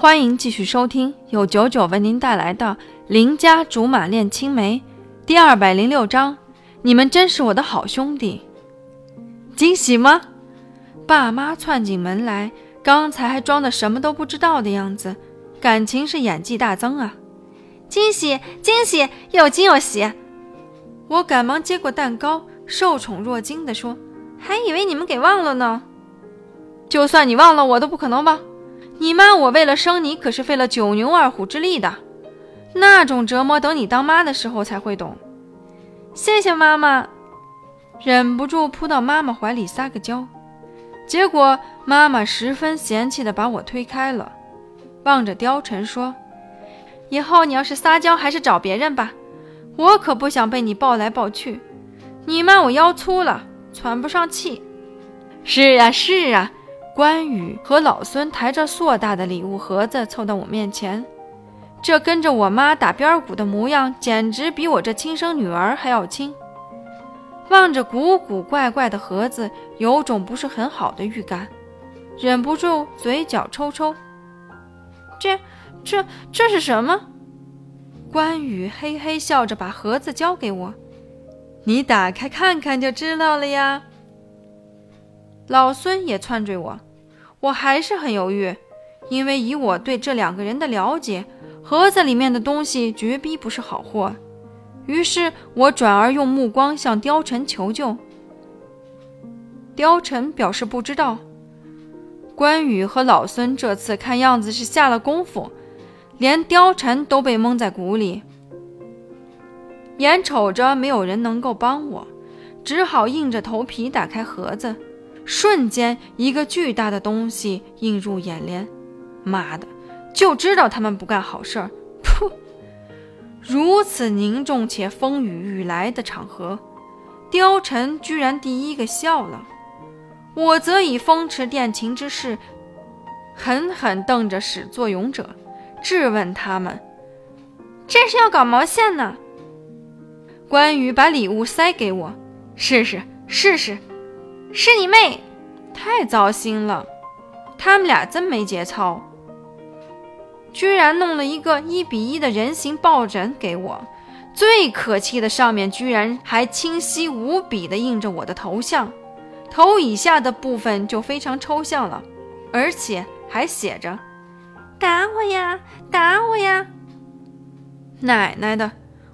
欢迎继续收听由九九为您带来的《邻家竹马恋青梅》第二百零六章。你们真是我的好兄弟，惊喜吗？爸妈窜进门来，刚才还装的什么都不知道的样子，感情是演技大增啊！惊喜，惊喜，又惊又喜。我赶忙接过蛋糕，受宠若惊地说：“还以为你们给忘了呢。就算你忘了，我都不可能忘。你妈我为了生你，可是费了九牛二虎之力的，那种折磨，等你当妈的时候才会懂。”谢谢妈妈，忍不住扑到妈妈怀里撒个娇，结果妈妈十分嫌弃的把我推开了，望着貂蝉说：“以后你要是撒娇，还是找别人吧，我可不想被你抱来抱去。你妈我腰粗了，喘不上气。”是啊是啊，关羽和老孙抬着硕大的礼物盒子凑到我面前。这跟着我妈打边鼓的模样，简直比我这亲生女儿还要亲。望着古古怪怪的盒子，有种不是很好的预感，忍不住嘴角抽抽。这、这、这是什么？关羽嘿嘿笑着把盒子交给我，你打开看看就知道了呀。老孙也窜追我，我还是很犹豫，因为以我对这两个人的了解。盒子里面的东西绝逼不是好货，于是我转而用目光向貂蝉求救。貂蝉表示不知道。关羽和老孙这次看样子是下了功夫，连貂蝉都被蒙在鼓里。眼瞅着没有人能够帮我，只好硬着头皮打开盒子。瞬间，一个巨大的东西映入眼帘。妈的！就知道他们不干好事儿，噗！如此凝重且风雨欲来的场合，貂蝉居然第一个笑了，我则以风驰电掣之势，狠狠瞪着始作俑者，质问他们：“这是要搞毛线呢？”关羽把礼物塞给我，试试试试，是你妹！太糟心了，他们俩真没节操。居然弄了一个一比一的人形抱枕给我，最可气的上面居然还清晰无比的印着我的头像，头以下的部分就非常抽象了，而且还写着“打我呀，打我呀”。奶奶的，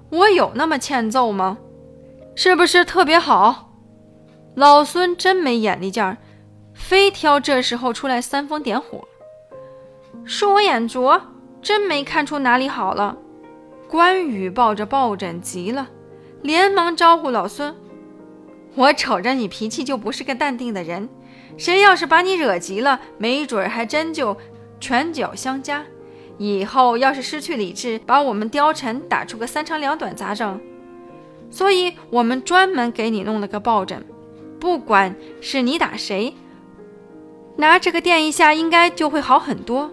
我有那么欠揍吗？是不是特别好？老孙真没眼力劲儿，非挑这时候出来煽风点火。恕我眼拙，真没看出哪里好了。关羽抱着抱枕急了，连忙招呼老孙：“我瞅着你脾气就不是个淡定的人，谁要是把你惹急了，没准还真就拳脚相加。以后要是失去理智，把我们貂蝉打出个三长两短咋整？所以我们专门给你弄了个抱枕，不管是你打谁，拿这个垫一下，应该就会好很多。”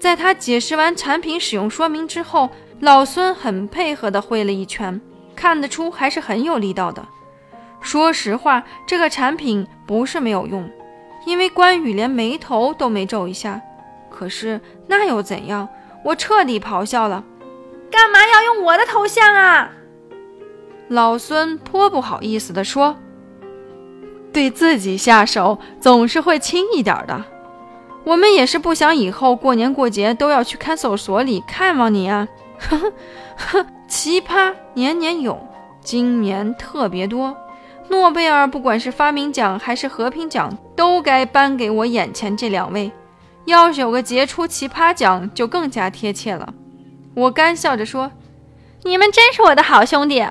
在他解释完产品使用说明之后，老孙很配合的挥了一拳，看得出还是很有力道的。说实话，这个产品不是没有用，因为关羽连眉头都没皱一下。可是那又怎样？我彻底咆哮了：“干嘛要用我的头像啊？”老孙颇不好意思地说：“对自己下手总是会轻一点的。”我们也是不想以后过年过节都要去看守所里看望你啊！呵呵呵，奇葩年年有，今年特别多。诺贝尔不管是发明奖还是和平奖，都该颁给我眼前这两位。要是有个杰出奇葩奖，就更加贴切了。我干笑着说：“你们真是我的好兄弟。”